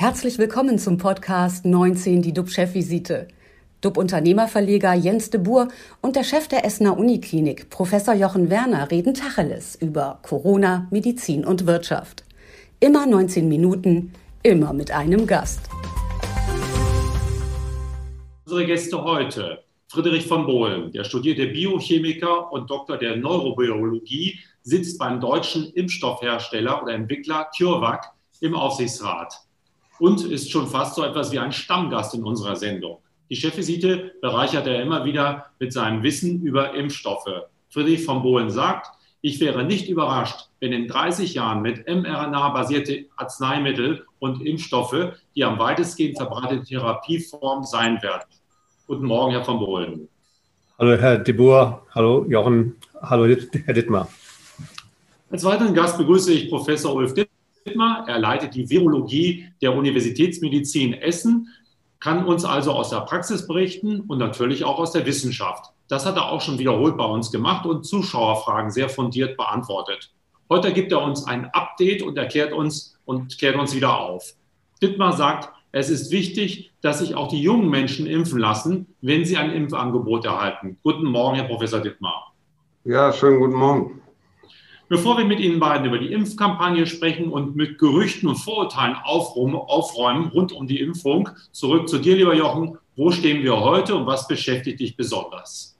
Herzlich willkommen zum Podcast 19, die DUB-Chefvisite. DUB-Unternehmerverleger Jens de Boer und der Chef der Essener Uniklinik, Professor Jochen Werner, reden Tacheles über Corona, Medizin und Wirtschaft. Immer 19 Minuten, immer mit einem Gast. Unsere Gäste heute. Friedrich von Bohlen, der studierte Biochemiker und Doktor der Neurobiologie, sitzt beim deutschen Impfstoffhersteller oder Entwickler CureVac im Aufsichtsrat und ist schon fast so etwas wie ein Stammgast in unserer Sendung. Die Chefvisite bereichert er immer wieder mit seinem Wissen über Impfstoffe. Friedrich von Bohlen sagt, ich wäre nicht überrascht, wenn in 30 Jahren mit mRNA-basierte Arzneimittel und Impfstoffe die am weitestgehend verbreitete Therapieform sein werden. Guten Morgen, Herr von Bohlen. Hallo, Herr de Boer. Hallo, Jochen. Hallo, Herr Dittmar. Als weiteren Gast begrüße ich Professor Ulf Dittmar. Er leitet die Virologie der Universitätsmedizin Essen, kann uns also aus der Praxis berichten und natürlich auch aus der Wissenschaft. Das hat er auch schon wiederholt bei uns gemacht und Zuschauerfragen sehr fundiert beantwortet. Heute gibt er uns ein Update und erklärt uns und klärt uns wieder auf. Dittmar sagt, es ist wichtig, dass sich auch die jungen Menschen impfen lassen, wenn sie ein Impfangebot erhalten. Guten Morgen, Herr Professor Dittmar. Ja, schönen guten Morgen. Bevor wir mit Ihnen beiden über die Impfkampagne sprechen und mit Gerüchten und Vorurteilen aufräumen rund um die Impfung, zurück zu dir, lieber Jochen. Wo stehen wir heute und was beschäftigt dich besonders?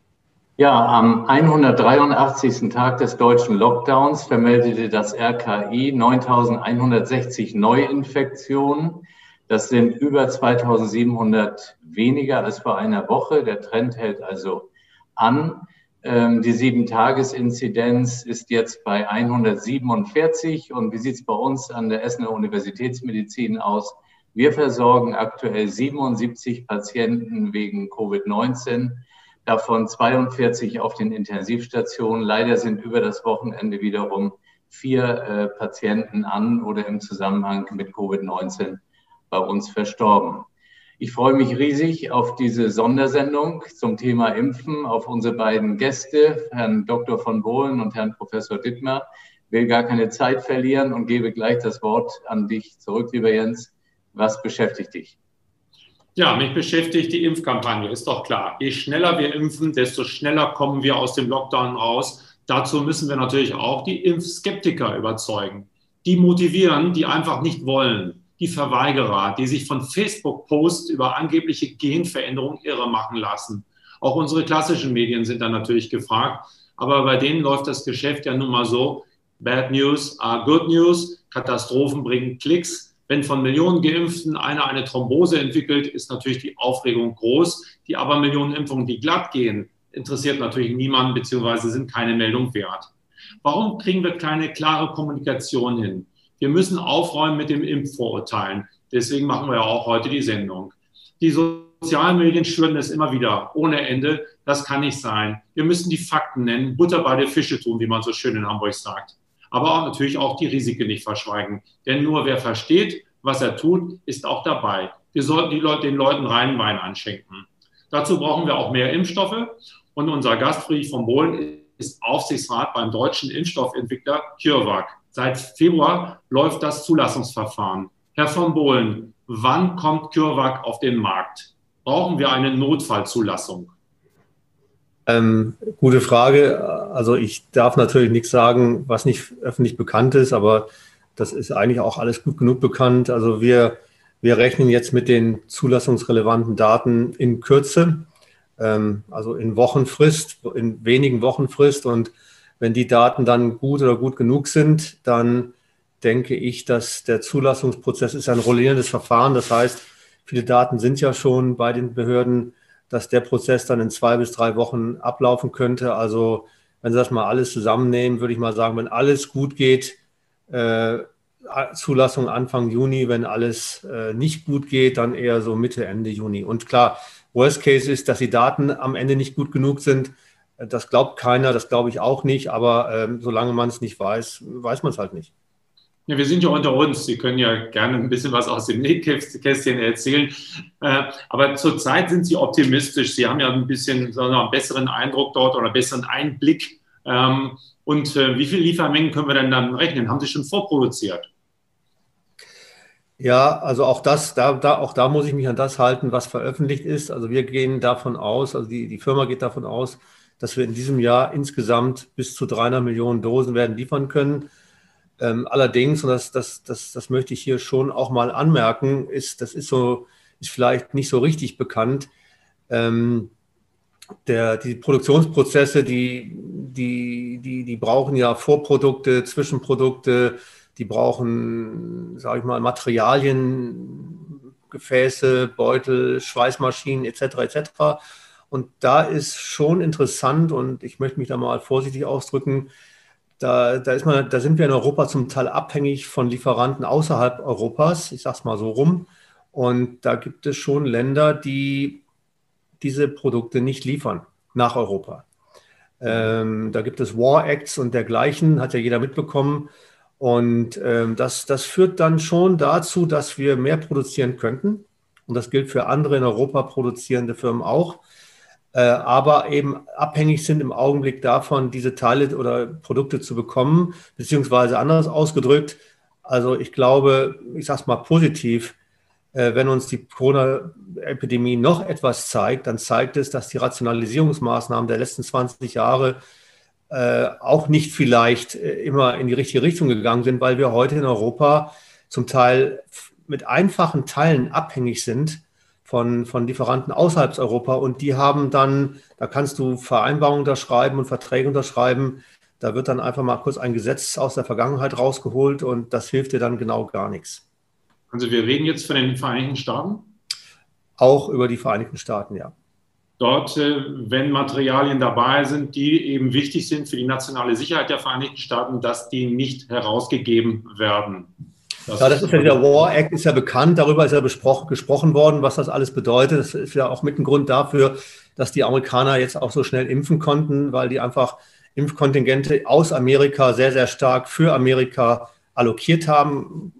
Ja, am 183. Tag des deutschen Lockdowns vermeldete das RKI 9160 Neuinfektionen. Das sind über 2700 weniger als vor einer Woche. Der Trend hält also an. Ähm, die Sieben-Tages-Inzidenz ist jetzt bei 147. Und wie sieht es bei uns an der Essener Universitätsmedizin aus? Wir versorgen aktuell 77 Patienten wegen Covid-19, davon 42 auf den Intensivstationen. Leider sind über das Wochenende wiederum vier äh, Patienten an oder im Zusammenhang mit Covid-19 bei uns verstorben. Ich freue mich riesig auf diese Sondersendung zum Thema Impfen, auf unsere beiden Gäste, Herrn Dr. von Bohlen und Herrn Professor Dittmer. Ich will gar keine Zeit verlieren und gebe gleich das Wort an dich zurück, lieber Jens. Was beschäftigt dich? Ja, mich beschäftigt die Impfkampagne, ist doch klar. Je schneller wir impfen, desto schneller kommen wir aus dem Lockdown raus. Dazu müssen wir natürlich auch die Impfskeptiker überzeugen. Die motivieren, die einfach nicht wollen die Verweigerer, die sich von Facebook-Posts über angebliche Genveränderungen irre machen lassen. Auch unsere klassischen Medien sind da natürlich gefragt. Aber bei denen läuft das Geschäft ja nun mal so. Bad News are good news. Katastrophen bringen Klicks. Wenn von Millionen Geimpften einer eine Thrombose entwickelt, ist natürlich die Aufregung groß. Die aber Millionen Impfungen, die glatt gehen, interessiert natürlich niemanden beziehungsweise sind keine Meldung wert. Warum kriegen wir keine klare Kommunikation hin? Wir müssen aufräumen mit dem Impfvorurteilen. Deswegen machen wir ja auch heute die Sendung. Die sozialen Medien schüren es immer wieder ohne Ende. Das kann nicht sein. Wir müssen die Fakten nennen, Butter bei der Fische tun, wie man so schön in Hamburg sagt. Aber auch natürlich auch die Risiken nicht verschweigen. Denn nur wer versteht, was er tut, ist auch dabei. Wir sollten die Leute, den Leuten reinen Wein anschenken. Dazu brauchen wir auch mehr Impfstoffe. Und unser Gast Friedrich von Bohlen ist Aufsichtsrat beim deutschen Impfstoffentwickler CureVac. Seit Februar läuft das Zulassungsverfahren. Herr von Bohlen, wann kommt CureVac auf den Markt? Brauchen wir eine Notfallzulassung? Ähm, gute Frage. Also ich darf natürlich nichts sagen, was nicht öffentlich bekannt ist, aber das ist eigentlich auch alles gut genug bekannt. Also wir, wir rechnen jetzt mit den zulassungsrelevanten Daten in Kürze, ähm, also in Wochenfrist, in wenigen Wochenfrist und wenn die Daten dann gut oder gut genug sind, dann denke ich, dass der Zulassungsprozess ist ein rollierendes Verfahren. Das heißt, viele Daten sind ja schon bei den Behörden, dass der Prozess dann in zwei bis drei Wochen ablaufen könnte. Also wenn Sie das mal alles zusammennehmen, würde ich mal sagen, wenn alles gut geht, äh, Zulassung Anfang Juni, wenn alles äh, nicht gut geht, dann eher so Mitte, Ende Juni. Und klar, Worst Case ist, dass die Daten am Ende nicht gut genug sind, das glaubt keiner, das glaube ich auch nicht, aber ähm, solange man es nicht weiß, weiß man es halt nicht. Ja, wir sind ja unter uns. Sie können ja gerne ein bisschen was aus dem Nähkästchen erzählen. Äh, aber zurzeit sind Sie optimistisch. Sie haben ja ein bisschen so einen besseren Eindruck dort oder einen besseren Einblick. Ähm, und äh, wie viele Liefermengen können wir denn dann rechnen? Haben Sie schon vorproduziert? Ja, also auch das, da, da, auch da muss ich mich an das halten, was veröffentlicht ist. Also wir gehen davon aus, also die, die Firma geht davon aus, dass wir in diesem Jahr insgesamt bis zu 300 Millionen Dosen werden liefern können. Ähm, allerdings, und das, das, das, das möchte ich hier schon auch mal anmerken, ist, das ist so, ist vielleicht nicht so richtig bekannt. Ähm, der, die Produktionsprozesse, die, die, die, die brauchen ja Vorprodukte, Zwischenprodukte, die brauchen, sage ich mal, Materialien, Gefäße, Beutel, Schweißmaschinen etc. etc. Und da ist schon interessant und ich möchte mich da mal vorsichtig ausdrücken, da, da, ist man, da sind wir in Europa zum Teil abhängig von Lieferanten außerhalb Europas, ich sage es mal so rum. Und da gibt es schon Länder, die diese Produkte nicht liefern nach Europa. Ähm, da gibt es War Acts und dergleichen, hat ja jeder mitbekommen. Und ähm, das, das führt dann schon dazu, dass wir mehr produzieren könnten. Und das gilt für andere in Europa produzierende Firmen auch. Äh, aber eben abhängig sind im Augenblick davon, diese Teile oder Produkte zu bekommen, beziehungsweise anders ausgedrückt. Also ich glaube, ich sage es mal positiv, äh, wenn uns die Corona-Epidemie noch etwas zeigt, dann zeigt es, dass die Rationalisierungsmaßnahmen der letzten 20 Jahre äh, auch nicht vielleicht immer in die richtige Richtung gegangen sind, weil wir heute in Europa zum Teil mit einfachen Teilen abhängig sind von, von Lieferanten außerhalb Europa und die haben dann, da kannst du Vereinbarungen unterschreiben und Verträge unterschreiben, da wird dann einfach mal kurz ein Gesetz aus der Vergangenheit rausgeholt und das hilft dir dann genau gar nichts. Also wir reden jetzt von den Vereinigten Staaten? Auch über die Vereinigten Staaten, ja dort, äh, wenn Materialien dabei sind, die eben wichtig sind für die nationale Sicherheit der Vereinigten Staaten, dass die nicht herausgegeben werden. Das ja, das ist ja der War Act, ist ja bekannt, darüber ist ja gesprochen worden, was das alles bedeutet. Das ist ja auch mit ein Grund dafür, dass die Amerikaner jetzt auch so schnell impfen konnten, weil die einfach Impfkontingente aus Amerika sehr, sehr stark für Amerika allokiert haben.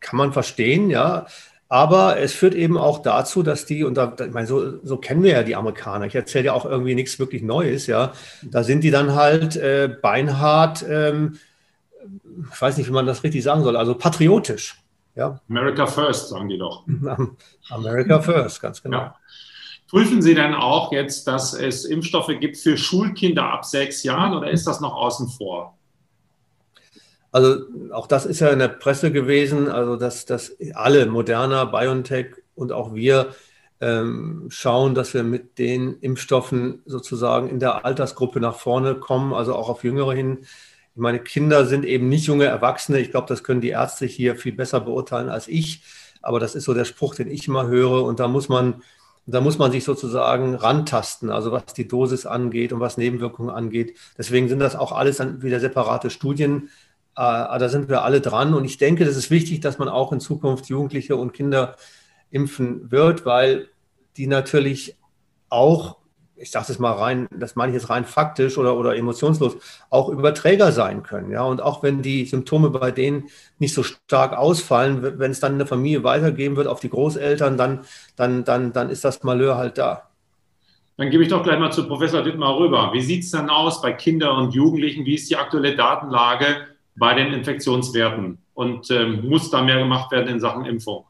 Kann man verstehen, ja. Aber es führt eben auch dazu, dass die, und da, ich meine, so, so kennen wir ja die Amerikaner, ich erzähle ja auch irgendwie nichts wirklich Neues, ja. Da sind die dann halt äh, beinhart, ähm, ich weiß nicht, wie man das richtig sagen soll, also patriotisch. Ja. America First, sagen die doch. America First, ganz genau. Ja. Prüfen Sie denn auch jetzt, dass es Impfstoffe gibt für Schulkinder ab sechs Jahren oder ist das noch außen vor? Also auch das ist ja in der Presse gewesen, also dass, dass alle, Moderna, BioNTech und auch wir ähm, schauen, dass wir mit den Impfstoffen sozusagen in der Altersgruppe nach vorne kommen, also auch auf Jüngere hin. Meine Kinder sind eben nicht junge Erwachsene. Ich glaube, das können die Ärzte hier viel besser beurteilen als ich. Aber das ist so der Spruch, den ich immer höre. Und da muss man, da muss man sich sozusagen rantasten, also was die Dosis angeht und was Nebenwirkungen angeht. Deswegen sind das auch alles dann wieder separate Studien. Äh, da sind wir alle dran. Und ich denke, das ist wichtig, dass man auch in Zukunft Jugendliche und Kinder impfen wird, weil die natürlich auch, ich sage das mal rein, das meine ich jetzt rein faktisch oder, oder emotionslos, auch Überträger sein können. Ja? Und auch wenn die Symptome bei denen nicht so stark ausfallen, wenn es dann in der Familie weitergeben wird auf die Großeltern, dann, dann, dann, dann ist das Malheur halt da. Dann gebe ich doch gleich mal zu Professor Dittmar rüber. Wie sieht es dann aus bei Kindern und Jugendlichen? Wie ist die aktuelle Datenlage? bei den Infektionswerten und ähm, muss da mehr gemacht werden in Sachen Impfung?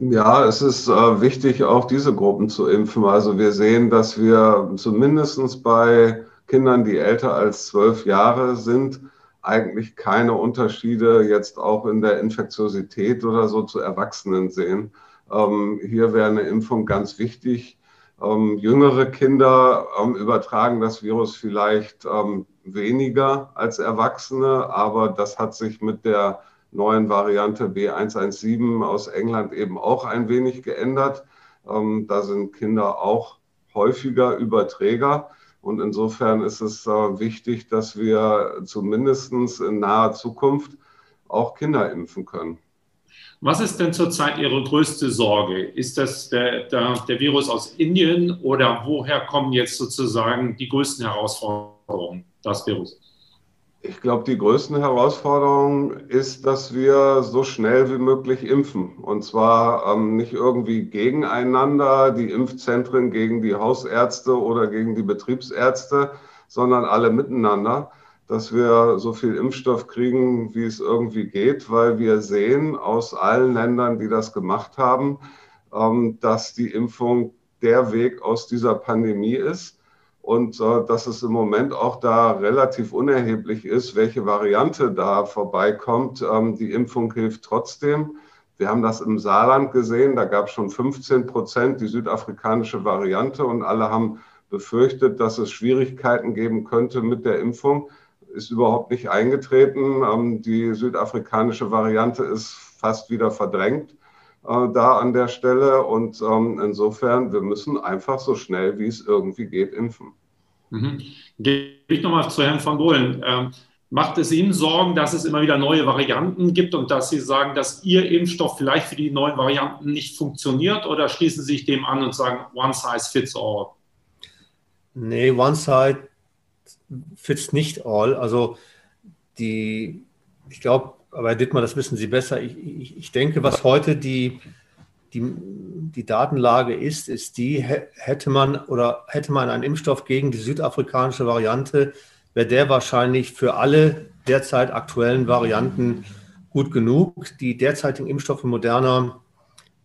Ja, es ist äh, wichtig, auch diese Gruppen zu impfen. Also wir sehen, dass wir zumindest bei Kindern, die älter als zwölf Jahre sind, eigentlich keine Unterschiede jetzt auch in der Infektiosität oder so zu Erwachsenen sehen. Ähm, hier wäre eine Impfung ganz wichtig. Ähm, jüngere Kinder ähm, übertragen das Virus vielleicht ähm, weniger als Erwachsene, aber das hat sich mit der neuen Variante B117 aus England eben auch ein wenig geändert. Ähm, da sind Kinder auch häufiger Überträger. Und insofern ist es äh, wichtig, dass wir zumindest in naher Zukunft auch Kinder impfen können. Was ist denn zurzeit Ihre größte Sorge? Ist das der, der, der, Virus aus Indien oder woher kommen jetzt sozusagen die größten Herausforderungen, das Virus? Ich glaube, die größte Herausforderung ist, dass wir so schnell wie möglich impfen. Und zwar ähm, nicht irgendwie gegeneinander, die Impfzentren gegen die Hausärzte oder gegen die Betriebsärzte, sondern alle miteinander. dass wir so viel Impfstoff kriegen, wie es irgendwie geht, weil wir sehen aus allen Ländern, die das gemacht haben, ähm, dass die Impfung der Weg aus dieser Pandemie ist und äh, dass es im Moment auch da relativ unerheblich ist, welche Variante da vorbeikommt. Ähm, die Impfung hilft trotzdem. Wir haben das im Saarland gesehen, da gab es schon 15 Prozent die südafrikanische Variante und alle haben befürchtet, dass es Schwierigkeiten geben könnte mit der Impfung. Ist überhaupt nicht eingetreten. Ähm, die südafrikanische Variante ist fast wieder verdrängt äh, da an der Stelle. Und ähm, insofern, wir müssen einfach so schnell, wie es irgendwie geht, impfen. Mhm. Gehe ich nochmal zu Herrn von Bohlen. Ähm, macht es Ihnen Sorgen, dass es immer wieder neue Varianten gibt und dass Sie sagen, dass Ihr Impfstoff vielleicht für die neuen Varianten nicht funktioniert oder schließen Sie sich dem an und sagen, one size fits all? Nee, one size fits nicht all. Also die, ich glaube, aber Herr Dittmar, das wissen Sie besser. Ich, ich, ich denke, was heute die, die, die Datenlage ist, ist die, hätte man oder hätte man einen Impfstoff gegen die südafrikanische Variante, wäre der wahrscheinlich für alle derzeit aktuellen Varianten gut genug. Die derzeitigen Impfstoffe moderner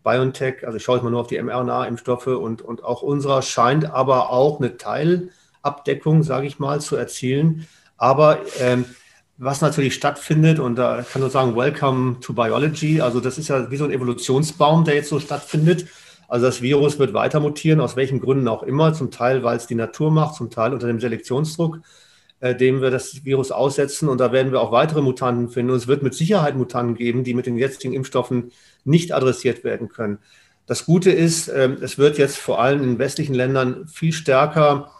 BioNTech, also ich schaue jetzt mal nur auf die mRNA-Impfstoffe und, und auch unserer, scheint aber auch eine Teilabdeckung, sage ich mal, zu erzielen. Aber ähm, was natürlich stattfindet, und da kann nur sagen, Welcome to Biology. Also das ist ja wie so ein Evolutionsbaum, der jetzt so stattfindet. Also das Virus wird weiter mutieren, aus welchen Gründen auch immer. Zum Teil, weil es die Natur macht, zum Teil unter dem Selektionsdruck, äh, dem wir das Virus aussetzen. Und da werden wir auch weitere Mutanten finden. Und es wird mit Sicherheit Mutanten geben, die mit den jetzigen Impfstoffen nicht adressiert werden können. Das Gute ist, äh, es wird jetzt vor allem in westlichen Ländern viel stärker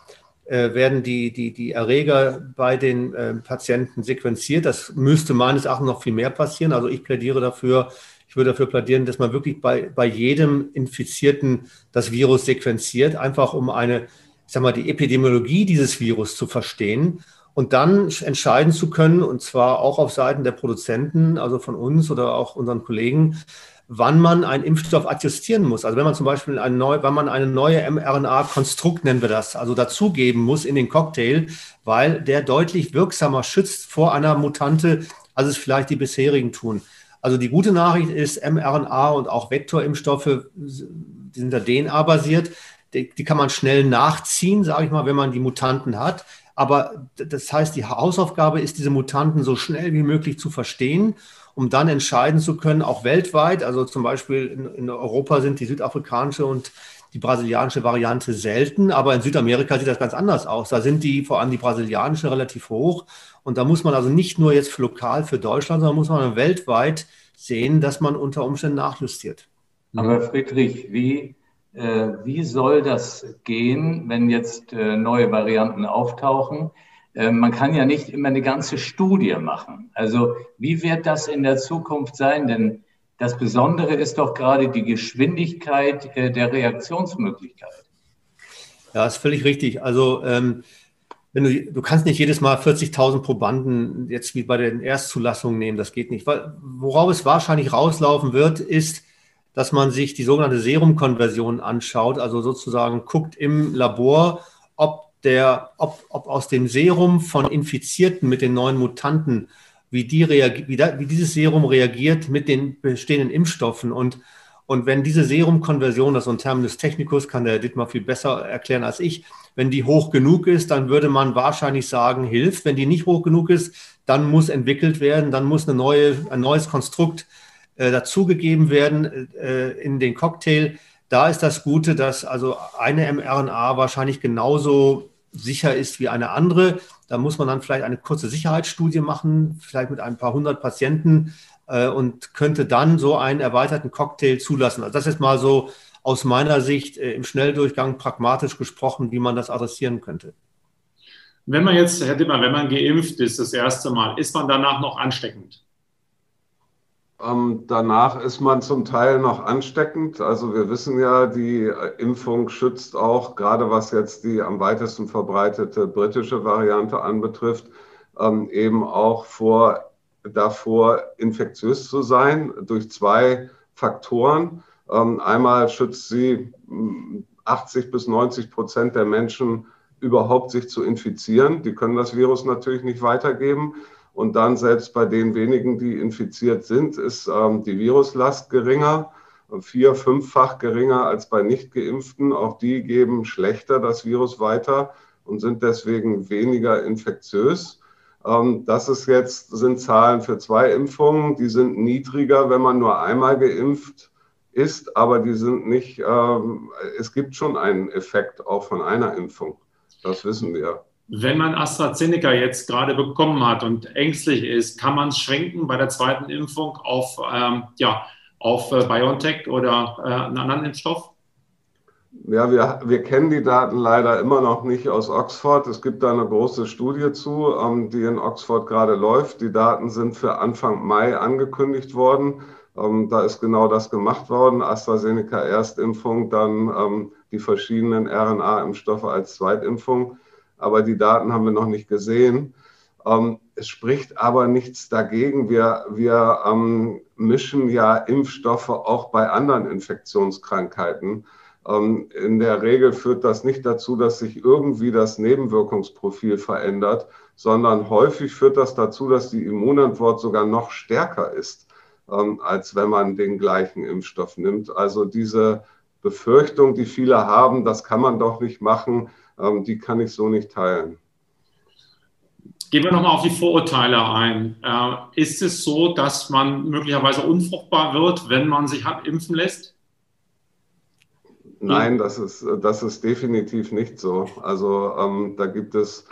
werden die, die, die Erreger bei den äh, Patienten sequenziert. Das müsste meines Erachtens noch viel mehr passieren. Also ich plädiere dafür, ich würde dafür plädieren, dass man wirklich bei, bei jedem Infizierten das Virus sequenziert, einfach um eine, ich sag mal, die Epidemiologie dieses Virus zu verstehen und dann entscheiden zu können, und zwar auch auf Seiten der Produzenten, also von uns oder auch unseren Kollegen, wann man einen Impfstoff adjustieren muss. Also wenn man zum Beispiel eine neue, wenn man eine neue mRNA-Konstrukt, nennen wir das, also dazugeben muss in den Cocktail, weil der deutlich wirksamer schützt vor einer Mutante, als es vielleicht die bisherigen tun. Also die gute Nachricht ist, mRNA und auch Vektorimpfstoffe, die sind da DNA-basiert, die, die kann man schnell nachziehen, sage ich mal, wenn man die Mutanten hat. Aber das heißt, die Hausaufgabe ist, diese Mutanten so schnell wie möglich zu verstehen um dann entscheiden zu können, auch weltweit. Also zum Beispiel in, in Europa sind die südafrikanische und die brasilianische Variante selten, aber in Südamerika sieht das ganz anders aus. Da sind die, vor allem die brasilianische, relativ hoch. Und da muss man also nicht nur jetzt lokal für Deutschland, sondern muss man weltweit sehen, dass man unter Umständen nachjustiert. Aber Friedrich, wie, äh, wie soll das gehen, wenn jetzt äh, neue Varianten auftauchen? Äh, man kann ja nicht immer eine ganze Studie machen. Also wie wird das in der Zukunft sein? Denn das Besondere ist doch gerade die Geschwindigkeit äh, der Reaktionsmöglichkeit. Ja, ist völlig richtig. Also ähm, wenn du, du kannst nicht jedes Mal 40.000 Probanden jetzt wie bei den Erstzulassungen nehmen, das geht nicht. Worauf es wahrscheinlich rauslaufen wird, ist, dass man sich die sogenannte Serumkonversion anschaut, also sozusagen guckt im Labor, ob der, ob, ob aus dem Serum von Infizierten mit den neuen Mutanten, wie, die wie, da, wie dieses Serum reagiert mit den bestehenden Impfstoffen. Und, und wenn diese Serumkonversion, das ist ein Terminus technicus, kann der Dietmar viel besser erklären als ich, wenn die hoch genug ist, dann würde man wahrscheinlich sagen, hilft. Wenn die nicht hoch genug ist, dann muss entwickelt werden, dann muss eine neue, ein neues Konstrukt äh, dazugegeben werden äh, in den Cocktail. Da ist das Gute, dass also eine mRNA wahrscheinlich genauso sicher ist wie eine andere. Da muss man dann vielleicht eine kurze Sicherheitsstudie machen, vielleicht mit ein paar hundert Patienten äh, und könnte dann so einen erweiterten Cocktail zulassen. Also das ist mal so aus meiner Sicht äh, im Schnelldurchgang pragmatisch gesprochen, wie man das adressieren könnte. Wenn man jetzt, Herr Dimmer, wenn man geimpft ist das erste Mal, ist man danach noch ansteckend? Ähm, danach ist man zum Teil noch ansteckend. Also wir wissen ja, die Impfung schützt auch, gerade was jetzt die am weitesten verbreitete britische Variante anbetrifft, ähm, eben auch vor, davor, infektiös zu sein durch zwei Faktoren. Ähm, einmal schützt sie 80 hm, bis 90 Prozent der Menschen überhaupt sich zu infizieren. Die können das Virus natürlich nicht weitergeben. Und dann selbst bei den wenigen, die infiziert sind, ist ähm, die Viruslast geringer, vier-, fünffach geringer als bei Nicht-Geimpften. Auch die geben schlechter das Virus weiter und sind deswegen weniger infektiös. Ähm, das ist jetzt, sind Zahlen für zwei Impfungen. Die sind niedriger, wenn man nur einmal geimpft ist, aber die sind nicht, ähm, es gibt schon einen Effekt auch von einer Impfung. Das wissen wir. Wenn man AstraZeneca jetzt gerade bekommen hat und ängstlich ist, kann man es schränken bei der zweiten Impfung auf, ähm, ja, auf äh, BioNTech oder äh, einen anderen Impfstoff? Ja, wir, wir kennen die Daten leider immer noch nicht aus Oxford. Es gibt da eine große Studie zu, ähm, die in Oxford gerade läuft. Die Daten sind für Anfang Mai angekündigt worden. Ähm, da ist genau das gemacht worden. AstraZeneca Erstimpfung, dann ähm, die verschiedenen RNA-Impfstoffe als Zweitimpfung. Aber die Daten haben wir noch nicht gesehen. Ähm, es spricht aber nichts dagegen. Wir, wir ähm, mischen ja Impfstoffe auch bei anderen Infektionskrankheiten. Ähm, in der Regel führt das nicht dazu, dass sich irgendwie das Nebenwirkungsprofil verändert, sondern häufig führt das dazu, dass die Immunantwort sogar noch stärker ist, ähm, als wenn man den gleichen Impfstoff nimmt. Also diese Befürchtung, die viele haben, das kann man doch nicht machen, ähm, die kann ich so nicht teilen. Gehen wir nochmal auf die Vorurteile ein. Äh, ist es so, dass man möglicherweise unfruchtbar wird, wenn man sich hat impfen lässt? Nein, das ist, das ist definitiv nicht so. Also ähm, da gibt es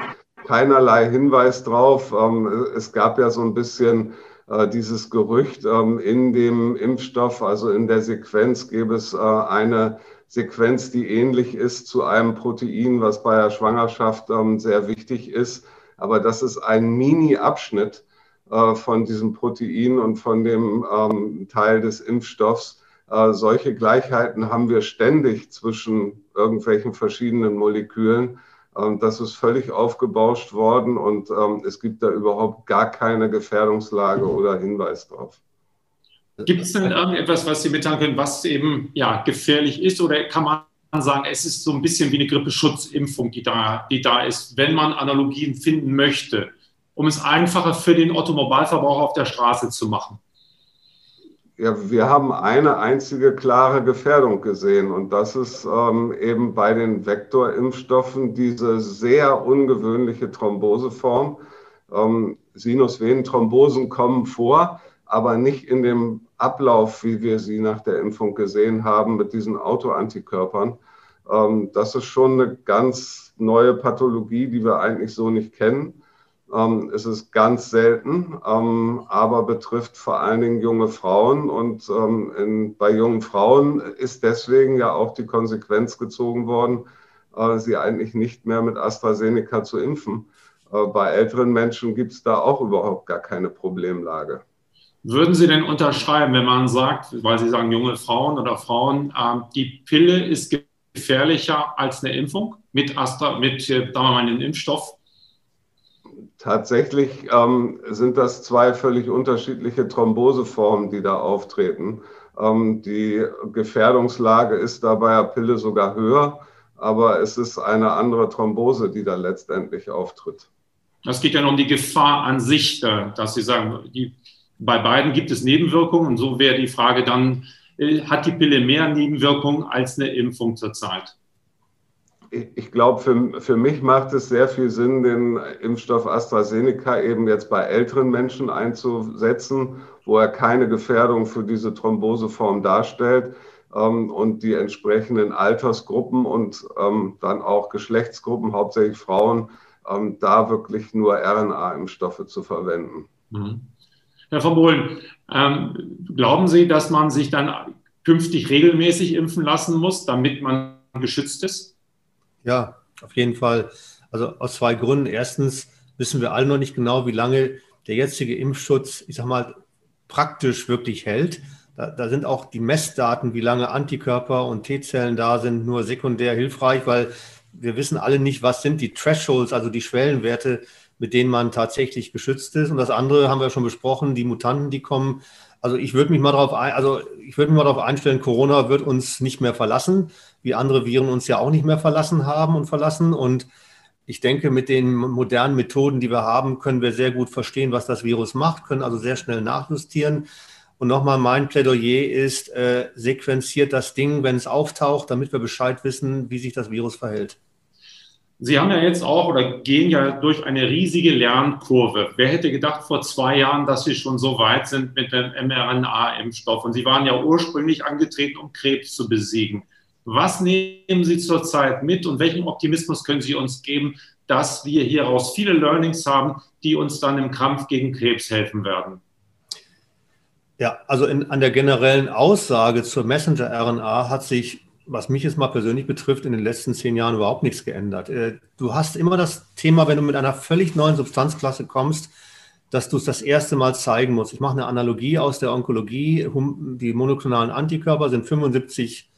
keinerlei Hinweis drauf. Ähm, es gab ja so ein bisschen dieses Gerücht, ähm, in dem Impfstoff, also in der Sequenz, gäbe es äh, eine Sequenz, die ähnlich ist zu einem Protein, was bei der Schwangerschaft ähm, sehr wichtig ist. Aber das ist ein Mini-Abschnitt äh, von diesem Protein und von dem ähm, Teil des Impfstoffs äh, solche Gleichheiten haben wir ständig zwischen irgendwelchen verschiedenen Molekülen. Ähm, das ist völlig aufgebauscht worden und ähm, es gibt da überhaupt gar keine Gefährdungslage oder Hinweis drauf. Gibt es denn irgendetwas, was Sie mitteilen können, was eben ja, gefährlich ist? Oder kann man sagen, es ist so ein bisschen wie eine Grippeschutzimpfung, die da, die da ist, wenn man Analogien finden möchte, um es einfacher für den Automobilverbraucher auf der Straße zu machen? Ja, wir haben eine einzige klare Gefährdung gesehen und das ist ähm, eben bei den Vektorimpfstoffen diese sehr ungewöhnliche Thromboseform. Ähm, Sinusvenenthrombosen kommen vor, aber nicht in dem Ablauf, wie wir sie nach der Impfung gesehen haben mit diesen Autoantikörpern. Ähm, das ist schon eine ganz neue Pathologie, die wir eigentlich so nicht kennen. Ähm, es ist ganz selten, ähm, aber betrifft vor allen Dingen junge Frauen. Und ähm, in, bei jungen Frauen ist deswegen ja auch die Konsequenz gezogen worden, äh, sie eigentlich nicht mehr mit AstraZeneca zu impfen. Äh, bei älteren Menschen gibt es da auch überhaupt gar keine Problemlage. Würden Sie denn unterschreiben, wenn man sagt, weil Sie sagen junge Frauen oder Frauen, äh, die Pille ist gefährlicher als eine Impfung mit Astra, mit, äh, sagen wir mal, einem Impfstoff? Tatsächlich ähm, sind das zwei völlig unterschiedliche Thromboseformen, die da auftreten. Ähm, die Gefährdungslage ist da bei der Pille sogar höher, aber es ist eine andere Thrombose, die da letztendlich auftritt. Es geht ja nur um die Gefahr an sich, äh, dass Sie sagen, die, bei beiden gibt es Nebenwirkungen und so wäre die Frage dann, äh, hat die Pille mehr Nebenwirkungen als eine Impfung zurzeit? Ich glaube, für, für mich macht es sehr viel Sinn, den Impfstoff AstraZeneca eben jetzt bei älteren Menschen einzusetzen, wo er keine Gefährdung für diese Thromboseform darstellt ähm, und die entsprechenden Altersgruppen und ähm, dann auch Geschlechtsgruppen, hauptsächlich Frauen, ähm, da wirklich nur RNA-Impfstoffe zu verwenden. Mhm. Herr von Bohlen, ähm, glauben Sie, dass man sich dann künftig regelmäßig impfen lassen muss, damit man geschützt ist? Ja, auf jeden Fall. Also aus zwei Gründen. Erstens wissen wir alle noch nicht genau, wie lange der jetzige Impfschutz, ich sag mal, praktisch wirklich hält. Da, da sind auch die Messdaten, wie lange Antikörper und T-Zellen da sind, nur sekundär hilfreich, weil wir wissen alle nicht, was sind die Thresholds, also die Schwellenwerte, mit denen man tatsächlich geschützt ist. Und das andere haben wir schon besprochen, die Mutanten, die kommen. Also ich würde mich mal darauf ein, also ich würde mich mal darauf einstellen, Corona wird uns nicht mehr verlassen wie andere Viren uns ja auch nicht mehr verlassen haben und verlassen. Und ich denke, mit den modernen Methoden, die wir haben, können wir sehr gut verstehen, was das Virus macht, können also sehr schnell nachjustieren. Und nochmal, mein Plädoyer ist, äh, sequenziert das Ding, wenn es auftaucht, damit wir Bescheid wissen, wie sich das Virus verhält. Sie haben ja jetzt auch oder gehen ja durch eine riesige Lernkurve. Wer hätte gedacht vor zwei Jahren, dass Sie schon so weit sind mit dem mRNA-Impfstoff? Und Sie waren ja ursprünglich angetreten, um Krebs zu besiegen. Was nehmen Sie zurzeit mit und welchen Optimismus können Sie uns geben, dass wir hieraus viele Learnings haben, die uns dann im Kampf gegen Krebs helfen werden? Ja, also in, an der generellen Aussage zur Messenger-RNA hat sich was mich jetzt mal persönlich betrifft, in den letzten zehn Jahren überhaupt nichts geändert. Äh, du hast immer das Thema, wenn du mit einer völlig neuen Substanzklasse kommst, dass du es das erste Mal zeigen musst. Ich mache eine Analogie aus der Onkologie. Die monoklonalen Antikörper sind 75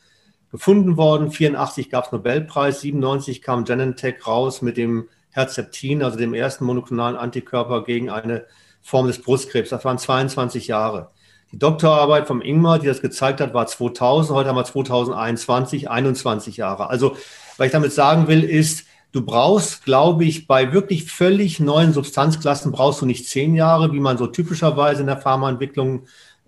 gefunden worden, 84 gab es Nobelpreis, 97 kam Genentech raus mit dem Herzeptin, also dem ersten monoklonalen Antikörper gegen eine Form des Brustkrebs. Das waren 22 Jahre. Die Doktorarbeit vom Ingmar, die das gezeigt hat, war 2000. Heute haben wir 2021, 21 Jahre. Also, was ich damit sagen will, ist, du brauchst, glaube ich, bei wirklich völlig neuen Substanzklassen brauchst du nicht zehn Jahre, wie man so typischerweise in der Pharmaentwicklung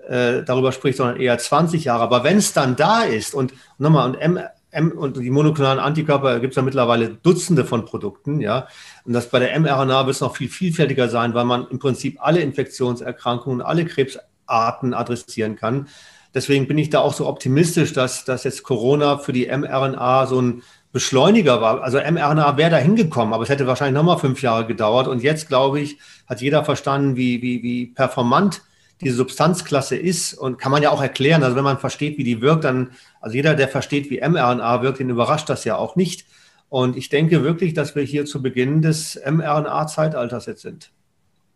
äh, darüber spricht, sondern eher 20 Jahre. Aber wenn es dann da ist und nochmal, und M, M und die monoklonalen Antikörper gibt es ja mittlerweile Dutzende von Produkten, ja. Und das bei der mRNA wird es noch viel vielfältiger sein, weil man im Prinzip alle Infektionserkrankungen, alle Krebs Arten adressieren kann. Deswegen bin ich da auch so optimistisch, dass, dass jetzt Corona für die mRNA so ein Beschleuniger war. Also mRNA wäre da hingekommen, aber es hätte wahrscheinlich nochmal fünf Jahre gedauert. Und jetzt, glaube ich, hat jeder verstanden, wie, wie, wie performant diese Substanzklasse ist und kann man ja auch erklären. Also wenn man versteht, wie die wirkt, dann, also jeder, der versteht, wie mRNA wirkt, den überrascht das ja auch nicht. Und ich denke wirklich, dass wir hier zu Beginn des mRNA-Zeitalters jetzt sind.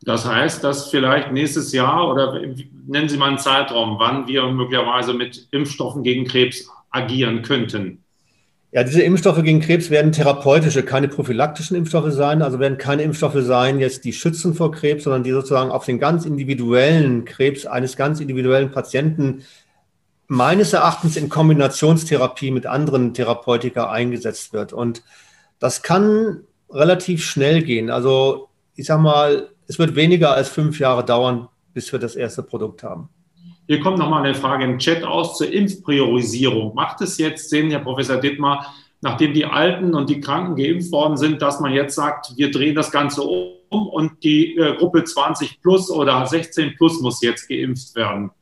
Das heißt, dass vielleicht nächstes Jahr oder nennen Sie mal einen Zeitraum, wann wir möglicherweise mit Impfstoffen gegen Krebs agieren könnten. Ja, diese Impfstoffe gegen Krebs werden therapeutische, keine prophylaktischen Impfstoffe sein. Also werden keine Impfstoffe sein, jetzt die schützen vor Krebs, sondern die sozusagen auf den ganz individuellen Krebs eines ganz individuellen Patienten meines Erachtens in Kombinationstherapie mit anderen Therapeutika eingesetzt wird. Und das kann relativ schnell gehen. Also ich sag mal, es wird weniger als fünf Jahre dauern, bis wir das erste Produkt haben. Hier kommt nochmal eine Frage im Chat aus zur Impfpriorisierung. Macht es jetzt Sinn, Herr Professor Dittmar, nachdem die Alten und die Kranken geimpft worden sind, dass man jetzt sagt, wir drehen das Ganze um und die äh, Gruppe 20 plus oder 16 plus muss jetzt geimpft werden?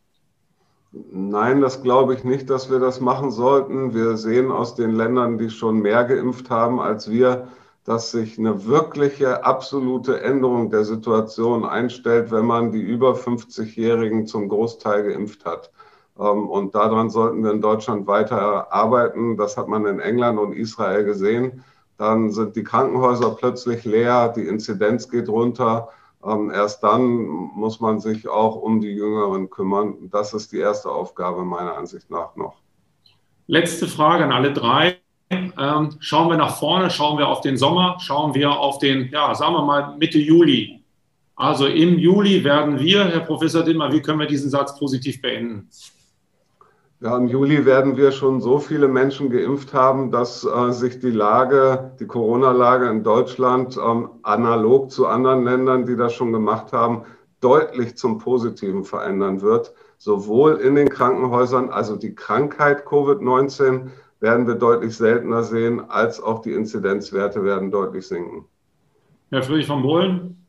Nein, das glaube ich nicht, dass wir das machen sollten. Wir sehen aus den Ländern, die schon mehr geimpft haben als wir, dass sich eine wirkliche absolute Änderung der Situation einstellt, wenn man die über 50-Jährigen zum Großteil geimpft hat. Ähm, und daran sollten wir in Deutschland weiter arbeiten. Das hat man in England und Israel gesehen. Dann sind die Krankenhäuser plötzlich leer, die Inzidenz geht runter. Ähm, erst dann muss man sich auch um die Jüngeren kümmern. Das ist die erste Aufgabe meiner Ansicht nach noch. Letzte Frage an alle drei. Ähm, schauen wir nach vorne, schauen wir auf den Sommer, schauen wir auf den, ja, sagen wir mal Mitte Juli. Also im Juli werden wir, Herr Professor Dimmer, wie können wir diesen Satz positiv beenden? Ja, im Juli werden wir schon so viele Menschen geimpft haben, dass äh, sich die Lage, die Corona-Lage in Deutschland ähm, analog zu anderen Ländern, die das schon gemacht haben, deutlich zum Positiven verändern wird. Sowohl in den Krankenhäusern, also die Krankheit Covid-19, werden wir deutlich seltener sehen, als auch die Inzidenzwerte werden deutlich sinken. Herr Friedrich von Bohlen?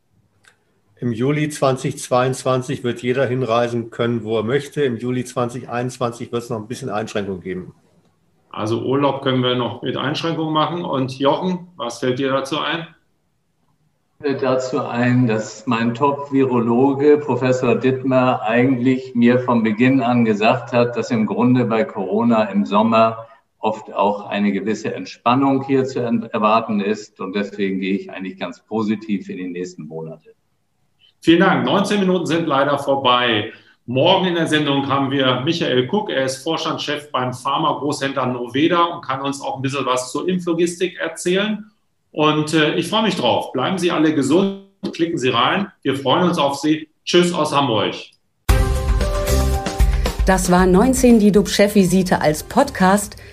Im Juli 2022 wird jeder hinreisen können, wo er möchte. Im Juli 2021 wird es noch ein bisschen Einschränkungen geben. Also Urlaub können wir noch mit Einschränkungen machen. Und Jochen, was fällt dir dazu ein? fällt dazu ein, dass mein Top-Virologe, Professor Dittmer, eigentlich mir von Beginn an gesagt hat, dass im Grunde bei Corona im Sommer oft auch eine gewisse Entspannung hier zu erwarten ist. Und deswegen gehe ich eigentlich ganz positiv in die nächsten Monate. Vielen Dank. 19 Minuten sind leider vorbei. Morgen in der Sendung haben wir Michael Kuck. Er ist Vorstandschef beim Pharma-Großhändler Noveda und kann uns auch ein bisschen was zur Impflogistik erzählen. Und äh, ich freue mich drauf. Bleiben Sie alle gesund, klicken Sie rein. Wir freuen uns auf Sie. Tschüss aus Hamburg. Das war 19 die DUB-Chefvisite als Podcast.